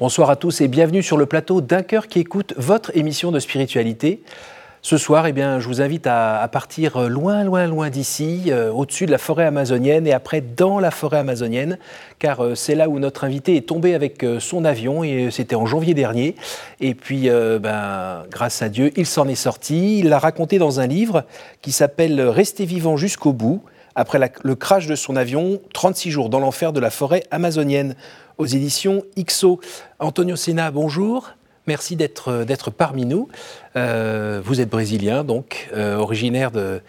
Bonsoir à tous et bienvenue sur le plateau d'un cœur qui écoute votre émission de spiritualité. Ce soir, eh je vous invite à, partir loin, loin, loin d'ici, euh, au-dessus de la forêt amazonienne et après dans la forêt amazonienne, car euh, c'est là où notre invité est tombé avec euh, son avion et c'était en janvier dernier. Et puis, ben, grâce à Dieu, il s'en est sorti. Il l'a raconté dans un livre qui s'appelle Rester vivant jusqu'au bout. Après le crash de son avion, 36 jours dans l'enfer de la forêt amazonienne aux éditions IXO. Antonio Sena, bonjour. Merci d'être parmi nous. Euh, vous êtes brésilien, donc euh, originaire de,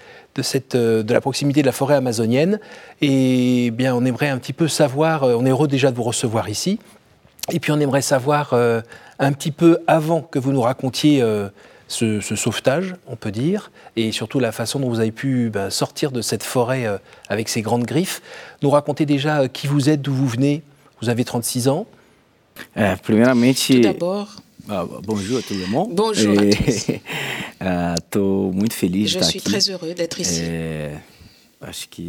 euh, de la proximité de la forêt amazonienne. Et bien, on aimerait un petit peu savoir. on est heureux déjà de vous recevoir ici. Et puis, on aimerait savoir un petit peu avant que vous nous racontiez. Ce, sauvetage, on peut dire, et surtout la façon dont vous avez pu ben, sortir de cette forêt avec ces grandes griffes. Nous raconter déjà qui vous êtes, d'où vous venez, vous avez 36 ans. Euh, primeiramente. Tout d'abord. Ah, bonjour à tout le monde. Bonjour à tous. Estou muito feliz Je suis très heureux d'être ici. Acho que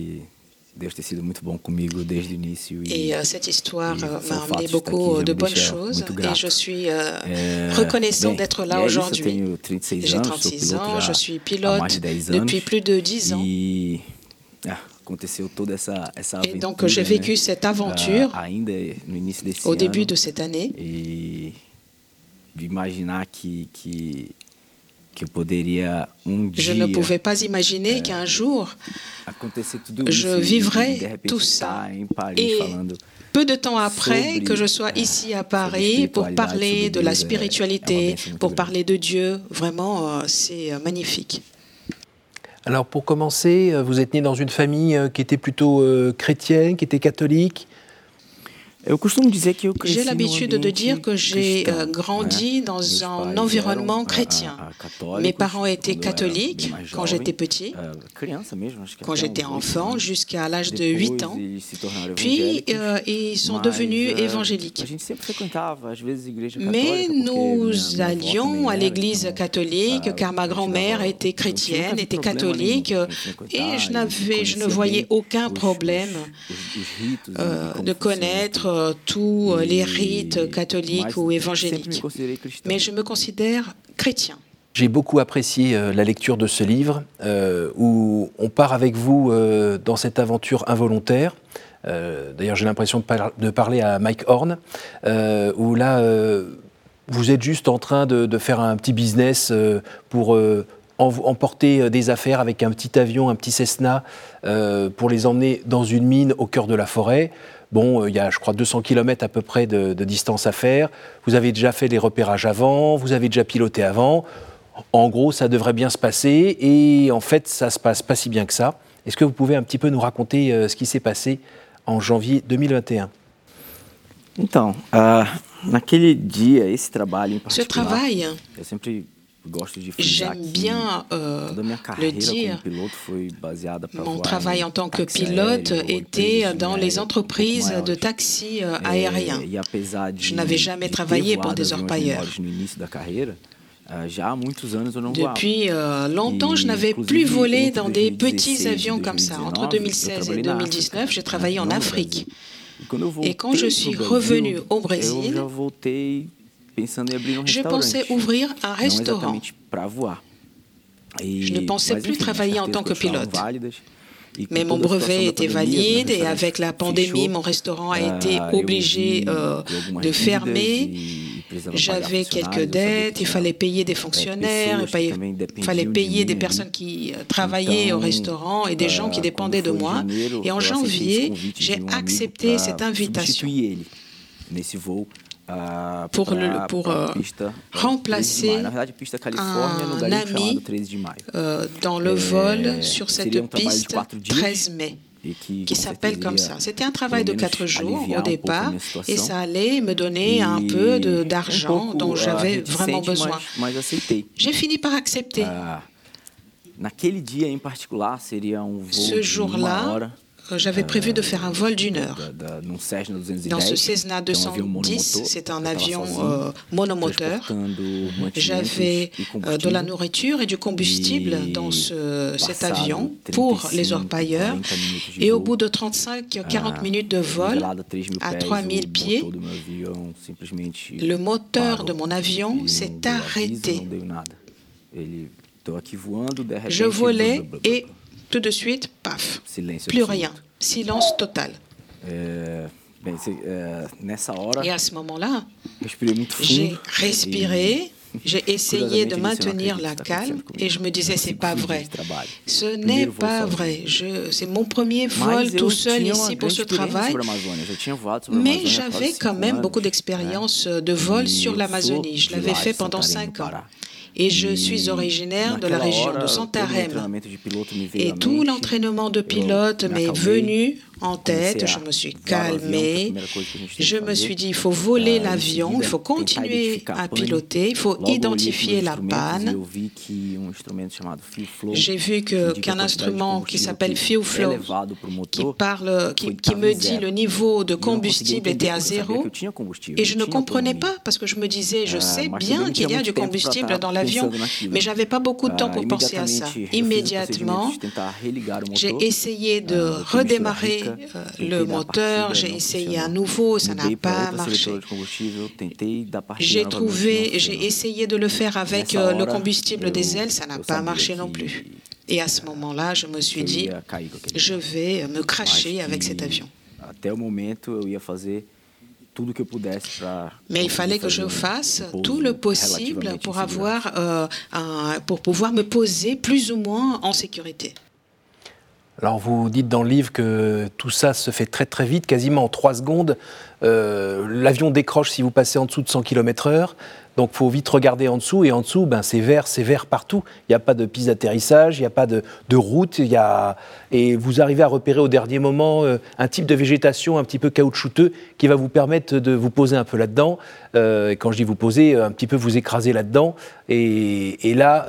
Deus tem sido muito bom comigo desde o início. Et euh, cette histoire euh, m'a amené beaucoup de bonnes choses et je suis euh, reconnaissant d'être là aujourd'hui. J'ai 36 ans, je suis pilote depuis plus de 10 ans. E, ah, et donc j'ai vécu cette aventure au début de cette année. Et je ne pouvais pas imaginer qu'un jour je vivrais tout ça. Et peu de temps après que je sois ici à Paris pour parler de la spiritualité, pour parler de Dieu, vraiment, euh, c'est euh, magnifique. Alors pour commencer, euh, vous êtes né dans une famille qui était plutôt chrétienne, qui était catholique. J'ai l'habitude de dire que j'ai euh, grandi dans un environnement chrétien. Mes parents étaient catholiques quand j'étais petit, quand j'étais enfant, jusqu'à l'âge de 8 ans. Puis euh, ils sont devenus évangéliques. Mais nous allions à l'église catholique car ma grand-mère était chrétienne, était catholique, et je, je ne voyais aucun problème euh, de connaître euh, tous euh, les rites catholiques ou évangéliques. Mais je me considère chrétien. J'ai beaucoup apprécié euh, la lecture de ce livre où on part avec vous dans cette aventure involontaire. D'ailleurs, j'ai l'impression de, parler à Mike Horn, où là, vous êtes juste en train de, faire un petit business pour emporter des affaires avec un petit avion, un petit Cessna, pour les emmener dans une mine au cœur de la forêt. Bon, euh, il y a, je crois, 200 km à peu près de, distance à faire. Vous avez déjà fait les repérages avant, vous avez déjà piloté avant. En gros, ça devrait bien se passer. Et en fait, ça se passe pas si bien que ça. Est-ce que vous pouvez un petit peu nous raconter euh, ce qui s'est passé en janvier 2021 Então, uh, naquele dia, esse trabalho em Ce travail, J'aime bien euh, le dire. Mon travail en tant que pilote était dans les entreprises de taxi euh, aérien. Je n'avais jamais travaillé pour des orpailleurs. Depuis euh, longtemps, je n'avais plus volé dans des petits avions comme ça. Entre 2016 et 2019, j'ai travaillé en Afrique. Et quand je suis revenu au Brésil, je pensais ouvrir un restaurant. Je ne pensais plus travailler en tant que pilote. Mais mon brevet était valide et avec la pandémie, mon restaurant a été obligé euh, de fermer. J'avais quelques dettes, il fallait payer des fonctionnaires, il fallait payer des personnes qui euh, travaillaient au restaurant et des gens qui dépendaient de moi. Et en janvier, j'ai accepté cette invitation pour, le, pour euh, remplacer un ami euh, dans le vol sur cette piste 13 mai qui s'appelle comme ça. C'était un travail de quatre jours au départ et ça allait me donner un peu d'argent dont j'avais vraiment besoin. J'ai fini par accepter. Um Ce jour-là, j'avais prévu de faire un vol d'une heure. Dans ce Cessna 210, c'est un avion euh, monomoteur. J'avais euh, de la nourriture et du combustible dans ce, cet avion pour les orpailleurs. Et au bout de 35-40 minutes de vol, à 3000 pieds, le moteur de mon avion s'est arrêté. Je volais et tout de suite, paf, plus rien, silence total. Et à ce moment-là, j'ai respiré, j'ai essayé de maintenir la calme. et je me disais c'est pas vrai. Ce n'est pas vrai. C'est mon premier vol tout seul ici pour ce travail. Mais j'avais quand même beaucoup d'expérience de vol sur l'Amazonie. Je l'avais fait pendant cinq ans et je suis originaire de la région de Santarém. Et tout l'entraînement de pilote m'est venu en tête, je me suis calmée, je me suis dit, il faut voler l'avion, il faut continuer à piloter, il faut identifier la panne. J'ai vu qu'un instrument qui s'appelle Fuel Flow, qui, parle, qui, qui me dit le niveau de combustible était à zéro, et je ne comprenais pas, parce que je me disais, je sais bien qu'il y a du combustible dans l'avion, mais j'avais pas beaucoup de temps pour penser à ça. Immédiatement, j'ai essayé de redémarrer euh, le moteur, j'ai essayé à nouveau, ça n'a pas marché. J'ai trouvé, j'ai essayé de le faire avec euh, le combustible des ailes, ça n'a pas marché non plus. Et à ce moment-là, je me suis dit, je vais me cracher avec cet avion. Mais il fallait que je fasse tout le possible pour avoir, euh, pour pouvoir me poser plus ou moins en sécurité. Alors vous dites dans le livre que tout ça se fait très très vite, quasiment en trois secondes. Euh, l'avion décroche si vous passez en dessous de 100 km/h. Donc faut vite regarder en dessous. Et en dessous, ben, c'est vert, c'est vert partout. Il n'y a pas de piste d'atterrissage, il n'y a pas de, route. Y a... Et vous arrivez à repérer au dernier moment euh, un type de végétation un petit peu caoutchouteux qui va vous permettre de vous poser un peu là-dedans. Euh, et quand je dis vous poser, un petit peu vous écraser là-dedans. Et là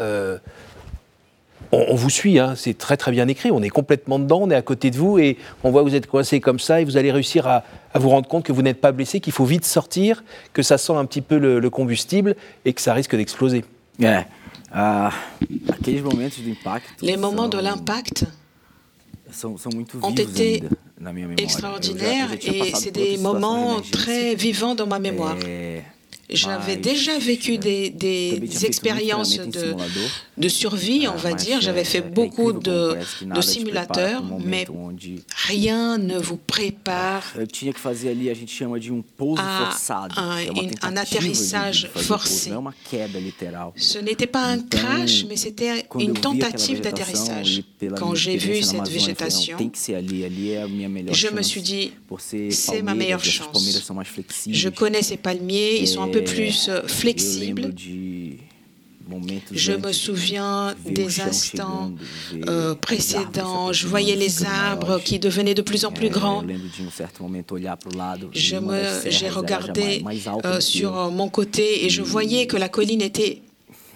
on, vous suit, hein, c'est très très bien écrit, on est complètement dedans, on est à côté de vous et on voit que vous êtes coincé comme ça et vous allez réussir à, vous rendre compte que vous n'êtes pas blessé, qu'il faut vite sortir, que ça sent un petit peu le, combustible et que ça risque d'exploser. Les moments de l'impact ont été extraordinaires et c'est des moments très vivants dans ma mémoire. J'avais déjà vécu des, des expériences de, de, survie, on va dire. J'avais fait beaucoup de, de simulateurs, mais rien ne vous prépare à un, atterrissage forcé. Ce n'était pas un crash, mais c'était une tentative d'atterrissage. Quand j'ai vu cette végétation, je me suis dit, c'est ma meilleure chance. Je connais ces palmiers, ils sont un peu plus euh, flexible. Je me souviens des instants euh, précédents. Je voyais les arbres qui devenaient de plus en plus grands. J'ai regardé euh, sur mon côté et je voyais que la colline était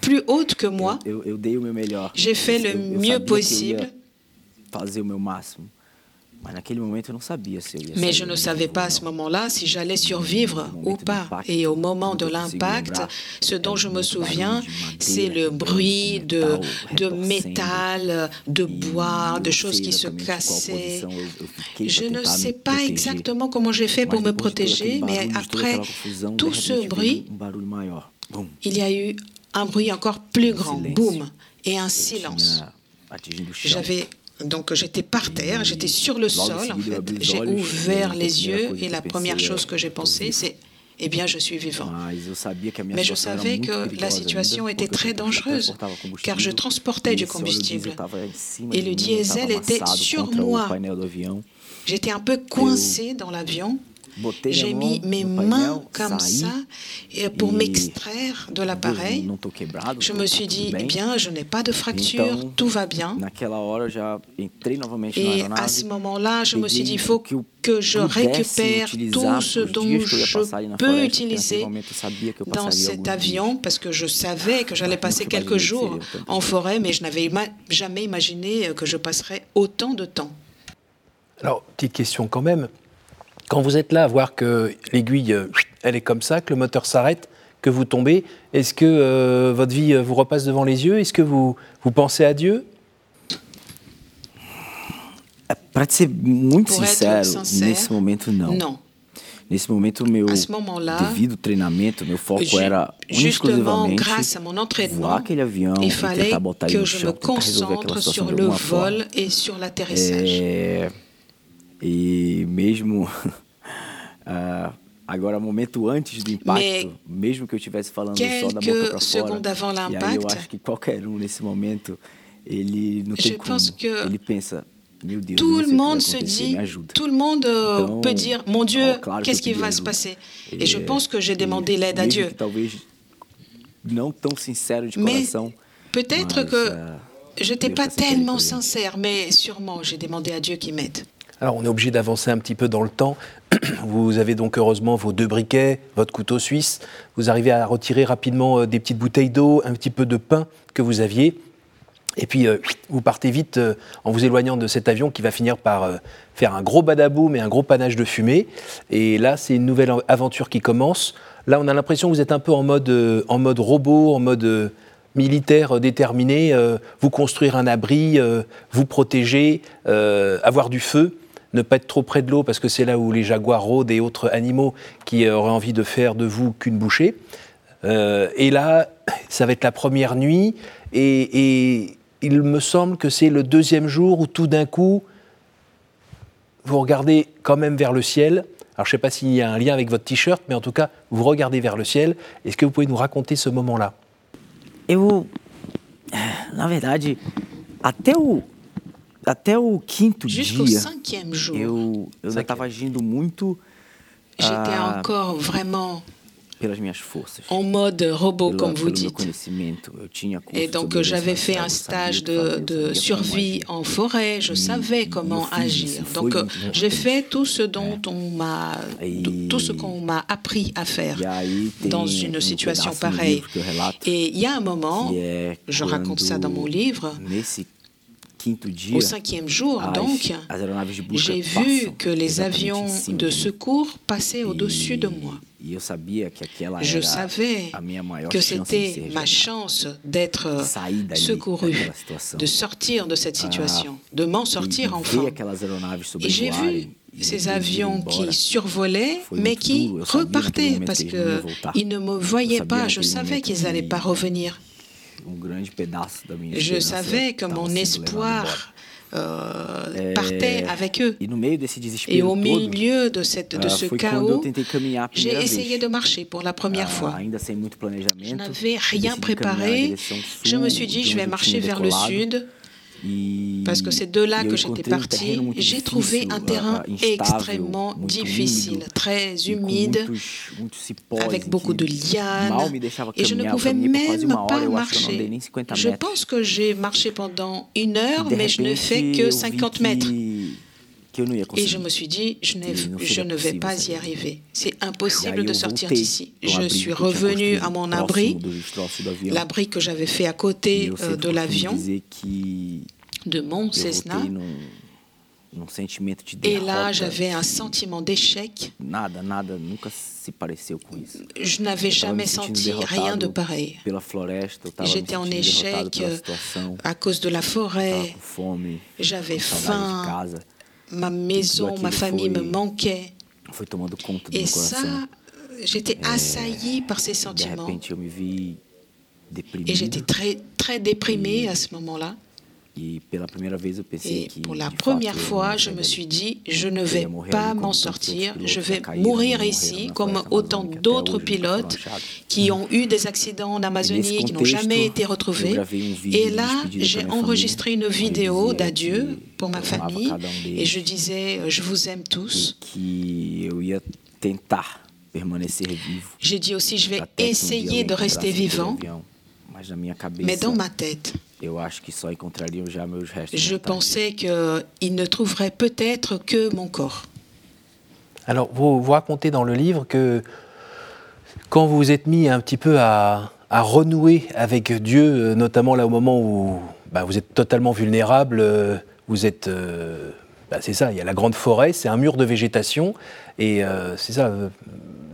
plus haute que moi. J'ai fait le mieux possible. Mais je ne savais pas à ce moment-là si j'allais survivre ou pas. Et au moment de l'impact, ce dont je me souviens, c'est le bruit de, de métal, de bois, de choses qui se cassaient. Je ne sais pas exactement comment j'ai fait pour me protéger, mais après tout ce bruit, il y a eu un bruit encore plus grand, boum, et un silence. J'avais donc j'étais par terre, j'étais sur le sol en fait. J'ai ouvert les yeux et la première chose que j'ai pensé c'est eh bien, je suis vivant. Mais je savais que la situation était très dangereuse, car je transportais du combustible. Et le diesel était sur moi. J'étais un peu coincé dans l'avion j'ai mis mes mains comme ça pour m'extraire de l'appareil. Je me suis dit, eh bien, je n'ai pas de fracture, tout va bien. Et à ce moment-là, je me suis dit, il faut que je récupère tout ce dont je peux utiliser dans cet avion, parce que je savais que j'allais passer quelques jours en forêt, mais je n'avais jamais imaginé que je passerais autant de temps. Alors, petite question quand même. Quand vous êtes là à voir que l'aiguille, euh, elle est comme ça, que le moteur s'arrête, que vous tombez, est-ce que euh, votre vie vous repasse devant les yeux? Est-ce que vous, vous pensez à Dieu? Para ser muito sincero, sincero, nesse momento não. Não. Nesse momento, meu devido treinamento, meu foco era exclusivamente voar aquele avião e tentar botar ele no chão, tentar resolver aquela situação de alguma forma. É, e mesmo uh, agora, momento antes do impacto, mesmo que eu estivesse falando só da boca para fora, e aí eu acho que qualquer um nesse momento, ele não tem como, ele pensa tout le monde se dit, tout le monde euh, peut dire, mon Dieu, qu'est-ce qui va se passer? Et je pense que j'ai demandé l'aide à Dieu. Mais peut-être que je n'étais pas tellement sincère, mais sûrement j'ai demandé à Dieu qu'il m'aide. Alors on est obligé d'avancer un petit peu dans le temps. Vous avez donc heureusement vos deux briquets, votre couteau suisse. Vous arrivez à retirer rapidement euh, des petites bouteilles d'eau, un petit peu de pain que vous aviez. Et puis, euh, vous partez vite euh, en vous éloignant de cet avion qui va finir par faire un gros badaboum et un gros panache de fumée. Et là, c'est une nouvelle aventure qui commence. Là, on a l'impression que vous êtes un peu en mode, en mode robot, en mode militaire déterminé. vous construire un abri, vous protéger, avoir du feu ne pas être trop près de l'eau parce que c'est là où les jaguars rôdent et autres animaux qui auraient envie de faire de vous qu'une bouchée. et là, ça va être la première nuit et, il me semble que c'est le deuxième jour où tout d'un coup, vous regardez quand même vers le ciel. Alors je ne sais pas s'il y a un lien avec votre t-shirt, mais en tout cas, vous regardez vers le ciel. Est-ce que vous pouvez nous raconter ce moment-là? Eu, na verdade, até o até o quinto Jusqu'au dia, cinquième jour, eu eu estava agindo muito. J'étais ah, encore vraiment pelas minhas forças. En mode robot, comme vous dites. Et donc j'avais fait un stage de, de survie en forêt, je savais comment agir. Donc j'ai fait tout ce dont on m'a, tout ce qu'on m'a appris à faire dans une situation pareille. Et il y a un moment, je raconte ça dans mon livre, au cinquième jour, donc, j'ai vu que les avions de secours passaient au-dessus de moi. Je savais que c'était ma chance d'être secouru, de sortir de cette situation, de m'en sortir enfin. Et j'ai vu ces avions qui survolaient, mais qui repartaient parce qu'ils ne me voyaient pas. Je savais qu'ils n'allaient pas revenir. Je savais que mon espoir euh, partait avec eux. Et au milieu de, cette, de ce chaos, j'ai essayé de marcher pour la première fois. Je n'avais rien préparé. Je me suis dit, je vais marcher vers le sud. Parce que c'est de là que j'étais parti. J'ai trouvé un terrain extrêmement difficile, très humide, avec beaucoup de lianes, et je ne pouvais même pas marcher. Je pense que j'ai marché pendant une heure, mais je ne fais que 50 mètres. Et je me suis dit, je, je ne vais pas y arriver. C'est impossible de sortir d'ici. Je suis revenu à mon abri, l'abri que j'avais fait à côté euh, de l'avion, de mon Cessna. Et là, j'avais un sentiment d'échec. Je n'avais jamais senti rien de pareil. J'étais en échec euh, à cause de la forêt. J'avais faim ma maison, ma famille me manquait. Et ça, j'étais assailli par ces sentiments. Et j'étais très, très déprimé à ce moment-là. Et pour la première fois, je me suis dit, je ne vais pas m'en sortir, je vais mourir ici comme autant d'autres pilotes qui ont eu des accidents en Amazonie, qui n'ont jamais été retrouvés. Et là, j'ai enregistré une vidéo d'adieu pour ma famille et je disais, je vous aime tous. J'ai dit aussi, je vais essayer de rester vivant, mais dans ma tête, je pensais qu'il ne trouverait peut-être que mon corps. Alors, vous, vous racontez dans le livre que quand vous vous êtes mis un petit peu à, renouer avec Dieu, notamment là au moment où bah, vous êtes totalement vulnérable, vous êtes euh, bah, c'est ça, il y a la grande forêt, c'est un mur de végétation, et euh, c'est ça, euh,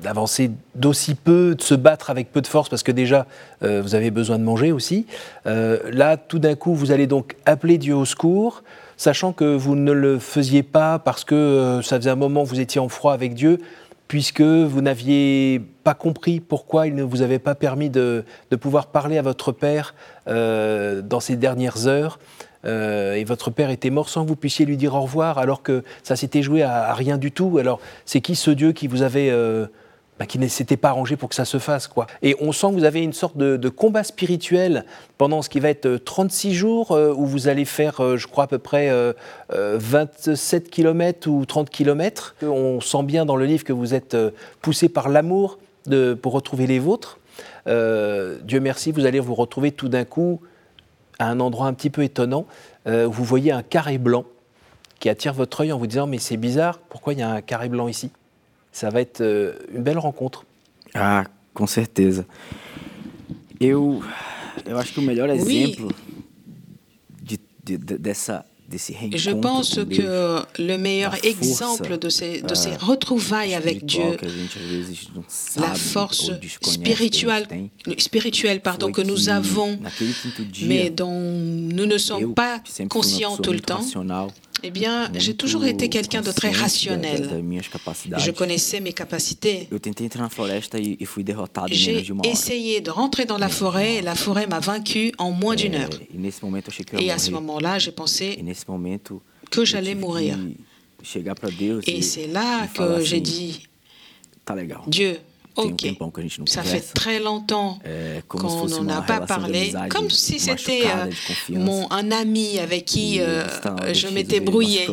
d'avancer d'aussi peu, de se battre avec peu de force, parce que déjà, euh, vous avez besoin de manger aussi. là, tout d'un coup, vous allez donc appeler Dieu au secours, sachant que vous ne le faisiez pas parce que ça faisait un moment que vous étiez en froid avec Dieu, puisque vous n'aviez pas compris pourquoi il ne vous avait pas permis de, de pouvoir parler à votre Père dans ces dernières heures. Euh, et votre père était mort sans que vous puissiez lui dire au revoir, alors que ça s'était joué à, rien du tout. Alors, c'est qui ce Dieu qui vous avait. Euh, bah, qui ne s'était pas arrangé pour que ça se fasse. quoi. Et on sent que vous avez une sorte de, combat spirituel pendant ce qui va être 36 euh, jours, où vous allez faire, je crois, à peu près 27 km ou 30 km. On sent bien dans le livre que vous êtes poussé par l'amour pour retrouver les vôtres. Dieu merci, vous allez vous retrouver tout d'un coup à un endroit un petit peu étonnant, euh, vous voyez un carré blanc qui attire votre œil en vous disant mais c'est bizarre, pourquoi il y a un carré blanc ici? Ça va être euh, une belle rencontre. Ah, com certeza. Eu, eu acho que o melhor exemplo de, de, dessa je pense que le meilleur exemple de ces, de ces retrouvailles avec Dieu, la force spirituelle, spirituelle pardon, que nous avons, mais dont nous ne sommes pas conscients tout le temps, eh bien, j'ai toujours été quelqu'un de très rationnel. Je connaissais mes capacités. E j'ai essayé de rentrer dans la forêt et la forêt m'a vaincu en moins d'une heure. E et à ce moment-là, j'ai pensé e que j'allais mourir. Et c'est là que j'ai dit, Dieu, Ok, ça fait très longtemps qu'on n'en a pas parlé, comme si c'était euh, mon un ami avec qui euh, je m'étais brouillé.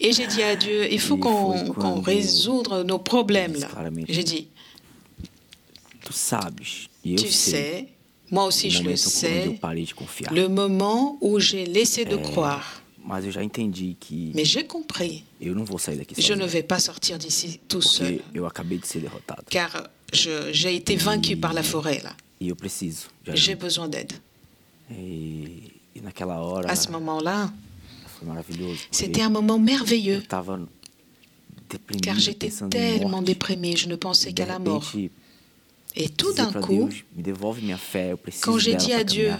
Et j'ai dit à Dieu, il faut qu'on résoudre nos problèmes là. J'ai dit, tu sais, moi aussi je le sais, le moment où j'ai laissé de croire. Mas eu já entendi que Mais j'ai compris. Eu não vou sair daqui Je ne vais pas sortir d'ici tout seul. Eu acabei de ser derrotado. Car j'ai été vaincu par la forêt là. E eu preciso. J'ai besoin d'aide. E, e naquela hora. À ce moment-là. Foi maravilhoso. C'était un moment merveilleux. Eu tava deprimido, car j'étais tellement déprimé, je ne pensais qu'à la mort. Et tout d'un coup, quand j'ai dit à Dieu,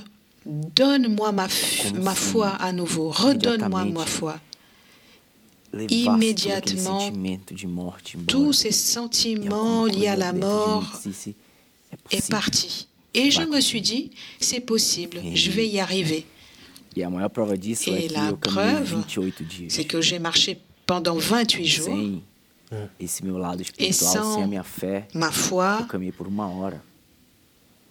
Donne-moi ma, ma foi à nouveau, redonne-moi ma foi. Immédiatement, tous ces sentiments liés à la mort est parti. Et je me suis dit, c'est possible, je vais y arriver. Et la preuve, c'est que j'ai marché pendant 28 jours. Et sans ma foi,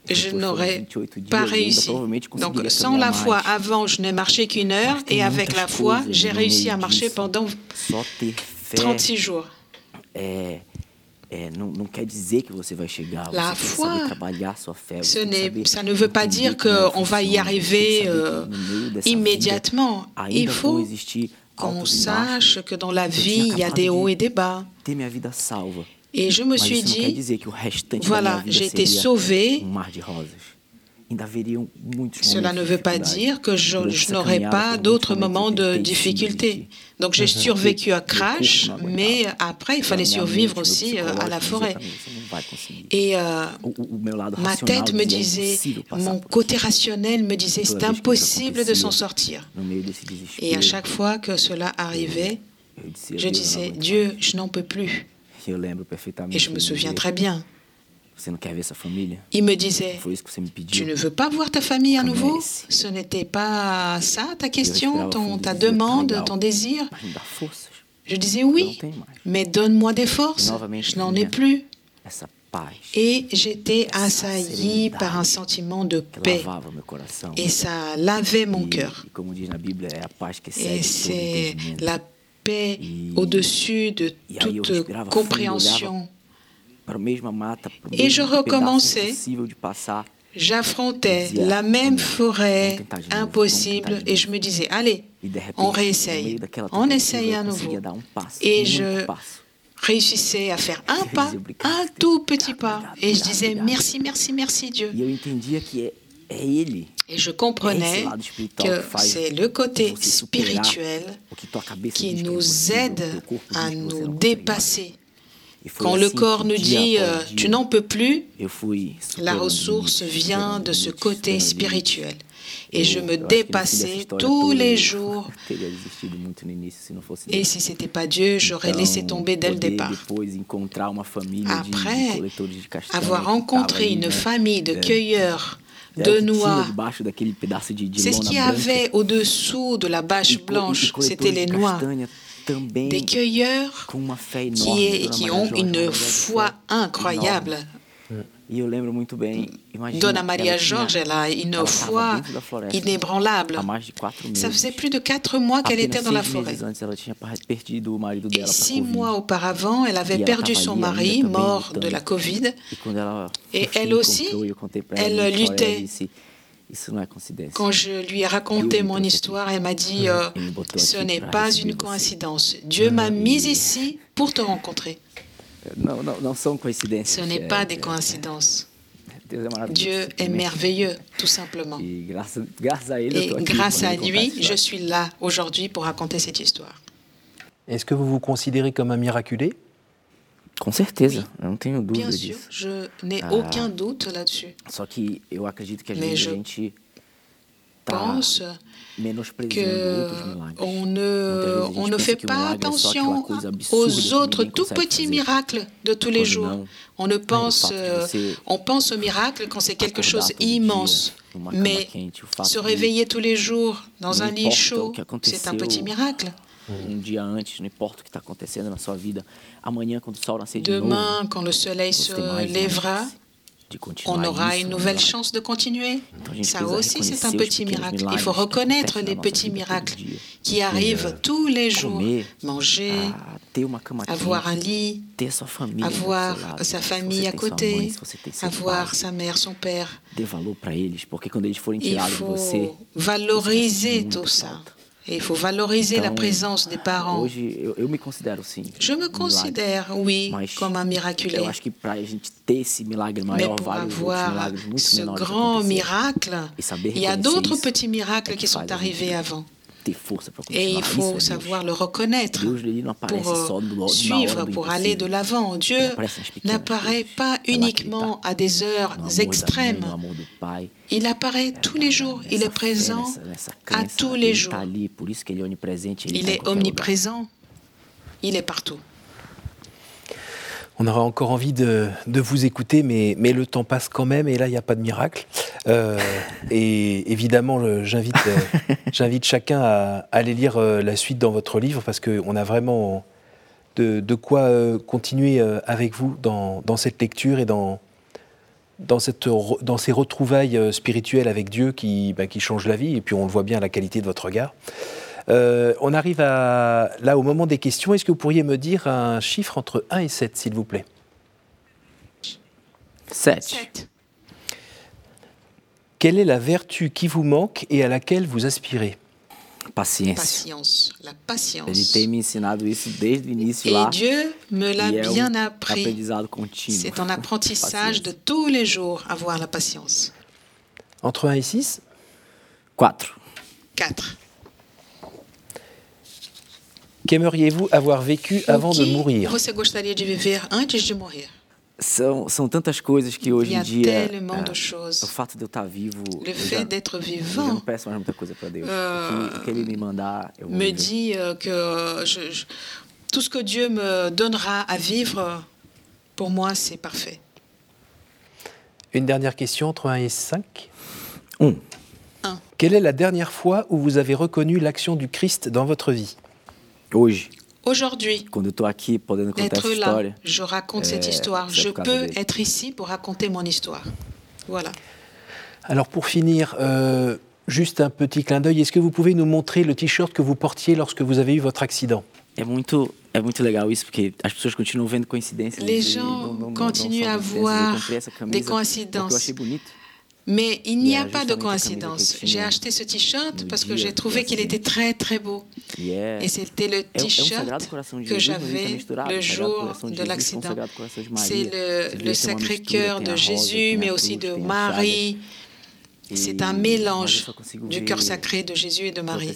je n'aurais pas réussi. Donc sans la foi, avant, je n'ai marché qu'une heure, et avec la foi, j'ai réussi à marcher pendant 36 jours. La foi, ce ça ne veut pas dire qu'on va y arriver euh, immédiatement. Il faut qu'on sache que dans la vie, il y a des hauts et des bas. Et je me suis dit, voilà, j'ai été sauvé. Cela ne veut pas dire que je, n'aurai pas d'autres moments de difficulté. Donc j'ai survécu à Crash, mais après il fallait survivre aussi euh, à la forêt. Et euh, ma tête me disait, mon côté rationnel me disait, c'est impossible de s'en sortir. Et à chaque fois que cela arrivait, je disais, Dieu, je n'en peux plus. Et je me souviens très bien. Il me disait, tu ne veux pas voir ta famille à nouveau Ce n'était pas ça ta question, ton, ta demande, ton désir. Je disais oui, mais donne-moi des forces. Je n'en ai plus. Et j'étais assailli par un sentiment de paix. Et ça lavait mon cœur. Et c'est la paix au-dessus de toute compréhension. Et je recommençais. J'affrontais la même forêt impossible et je me disais, allez, on réessaye, on essaye à nouveau. Et je réussissais à faire un pas, un tout petit pas. Et je disais, merci, merci, merci Dieu. Et je comprenais que c'est le côté spirituel qui nous aide à nous dépasser. Quand le corps nous dit euh, tu n'en peux plus, la ressource vient de ce côté spirituel. Et je me dépassais tous les jours. Et si ce n'était pas Dieu, j'aurais laissé tomber dès le départ. Après avoir rencontré une famille de cueilleurs de noix. C'est ce qu'il y avait au-dessous de la bâche blanche, c'était les noix. Des cueilleurs qui, qui ont une foi incroyable. Dona Maria Jorge, elle a une foi inébranlable. Ça faisait plus de quatre mois qu'elle était dans la forêt. Et six mois auparavant, elle avait perdu son mari, mort de la Covid. Et elle aussi, elle luttait. Quand je lui ai raconté mon histoire, elle m'a dit, euh, ce n'est pas une coïncidence. Dieu m'a mise ici pour te rencontrer. Ce n'est pas des coïncidences. Dieu est merveilleux, tout simplement. Et grâce à lui, je suis là aujourd'hui pour raconter cette histoire. Est-ce que vous vous considérez comme un miraculé? Com certeza, eu não tenho dúvida Bien sûr, je n'ai ah, aucun doute là-dessus. Só que eu acredito que às vezes a gente pense qu'on ne, on ne fait pas attention aux autres tout petits miracles de tous les jours. On, ne pense, euh, on pense au miracle quand c'est quelque chose immense. Mais se réveiller tous les jours dans un lit chaud, c'est un petit miracle. Demain, quand le soleil se lèvera, on aura une nouvelle chance de continuer. Ça aussi, c'est un petit miracle. Il faut reconnaître les petits miracles qui arrivent tous les jours. Manger, avoir un lit, avoir sa famille à côté, avoir sa mère, son père. Il faut valoriser tout ça. Et il faut valoriser la présence des parents. Je me considère, oui, comme un miraculé. Mais pour avoir ce grand miracle, il y a d'autres petits miracles qui sont arrivés avant. Et il faut savoir le reconnaître pour suivre, pour aller de l'avant. Dieu n'apparaît pas uniquement à des heures extrêmes. Il apparaît tous les jours. Il est présent à tous les jours. Il est omniprésent. Il est partout. On aura encore envie de, vous écouter, mais, mais, le temps passe quand même, et là, il n'y a pas de miracle. Euh, et évidemment, j'invite euh, j'invite chacun à, aller lire euh, la suite dans votre livre, parce qu'on a vraiment de, quoi continuer avec vous dans, cette lecture et dans, dans, cette, dans ces retrouvailles spirituelles avec Dieu qui, bah, qui changent la vie, et puis on le voit bien à la qualité de votre regard. Euh, on arrive à, là au moment des questions. Est-ce que vous pourriez me dire un chiffre entre 1 et 7, s'il vous plaît? 7. Quelle est la vertu qui vous manque et à laquelle vous aspirez? Patience. La patience. et Dieu me l'a e bien appris. C'est un apprentissage de tous les jours, avoir la patience. Entre 1 et 6 4. 4. Qu'aimeriez-vous avoir vécu avant de mourir Você gostaria de viver antes de morrer? São, são tantas coisas que hoje em dia é, o fato de eu estar vivo le fait d'être vivant. eu não peço mais muita coisa para Deus. Uh, o, que, ele me mandar eu vou me dit uh, que je, je, tout ce que Dieu me donnera à vivre pour moi c'est parfait. Une dernière question entre 1 et 5 1 quelle est la dernière fois où vous avez reconnu l'action du Christ dans votre vie? Aujourd'hui, d'être là, je raconte cette histoire. Je peux être ici pour raconter mon histoire. Voilà. Alors pour finir, euh, juste un petit clin d'œil. Est-ce que vous pouvez nous montrer le t-shirt que vous portiez lorsque vous avez eu votre accident? É muito, é muito legal isso, porque as pessoas continuam vendo coincidências. Les gens continuent à voir des coïncidences. Mais il n'y a pas de coïncidence. J'ai acheté ce t-shirt parce que j'ai trouvé qu'il était très très beau. Et c'était le t-shirt que j'avais le jour de l'accident. C'est le, le Sacré-Cœur de Jésus, mais aussi de Marie. C'est un mélange du cœur sacré de Jésus et de Marie.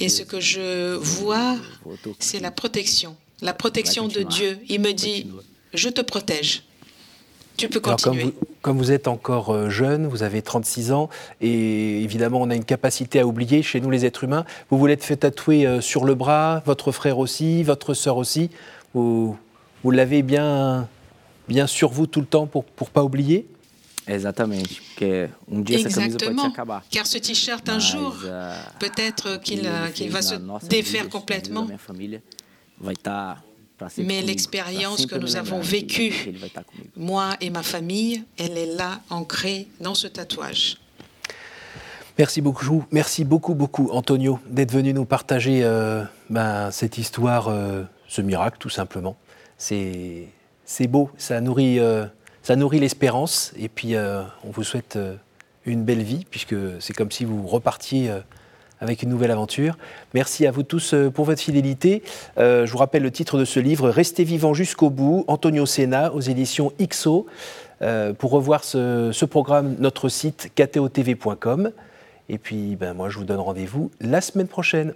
Et ce que je vois, c'est la protection, la protection de Dieu. Il me dit, je te protège. Tu peux continuer. comme, vous, êtes encore euh, jeune, vous avez 36 ans, et évidemment, on a une capacité à oublier chez nous, les êtres humains. Vous voulez être fait tatouer euh, sur le bras, votre frère aussi, votre sœur aussi. Vous, vous l'avez bien, bien sur vous tout le temps pour ne pas oublier? Exactement. Um Exactement. Car ce t-shirt, un jour, peut-être qu'il va se défaire complètement. Mais l'expérience que nous avons vécue, moi et ma famille, elle est là, ancrée dans ce tatouage. Merci beaucoup, merci beaucoup, beaucoup, Antonio, d'être venu nous partager euh, ben, cette histoire, euh, ce miracle, tout simplement. C'est beau, ça nourrit, euh, ça nourrit l'espérance, et puis on vous souhaite une belle vie, puisque c'est comme si vous repartiez avec une nouvelle aventure. Merci à vous tous euh, pour votre fidélité. Euh, je vous rappelle le titre de ce livre, Restez vivant jusqu'au bout, Antonio Sena, aux éditions XO. Euh, pour revoir ce, programme, notre site ktotv.com. Et puis, ben, moi, je vous donne rendez-vous la semaine prochaine.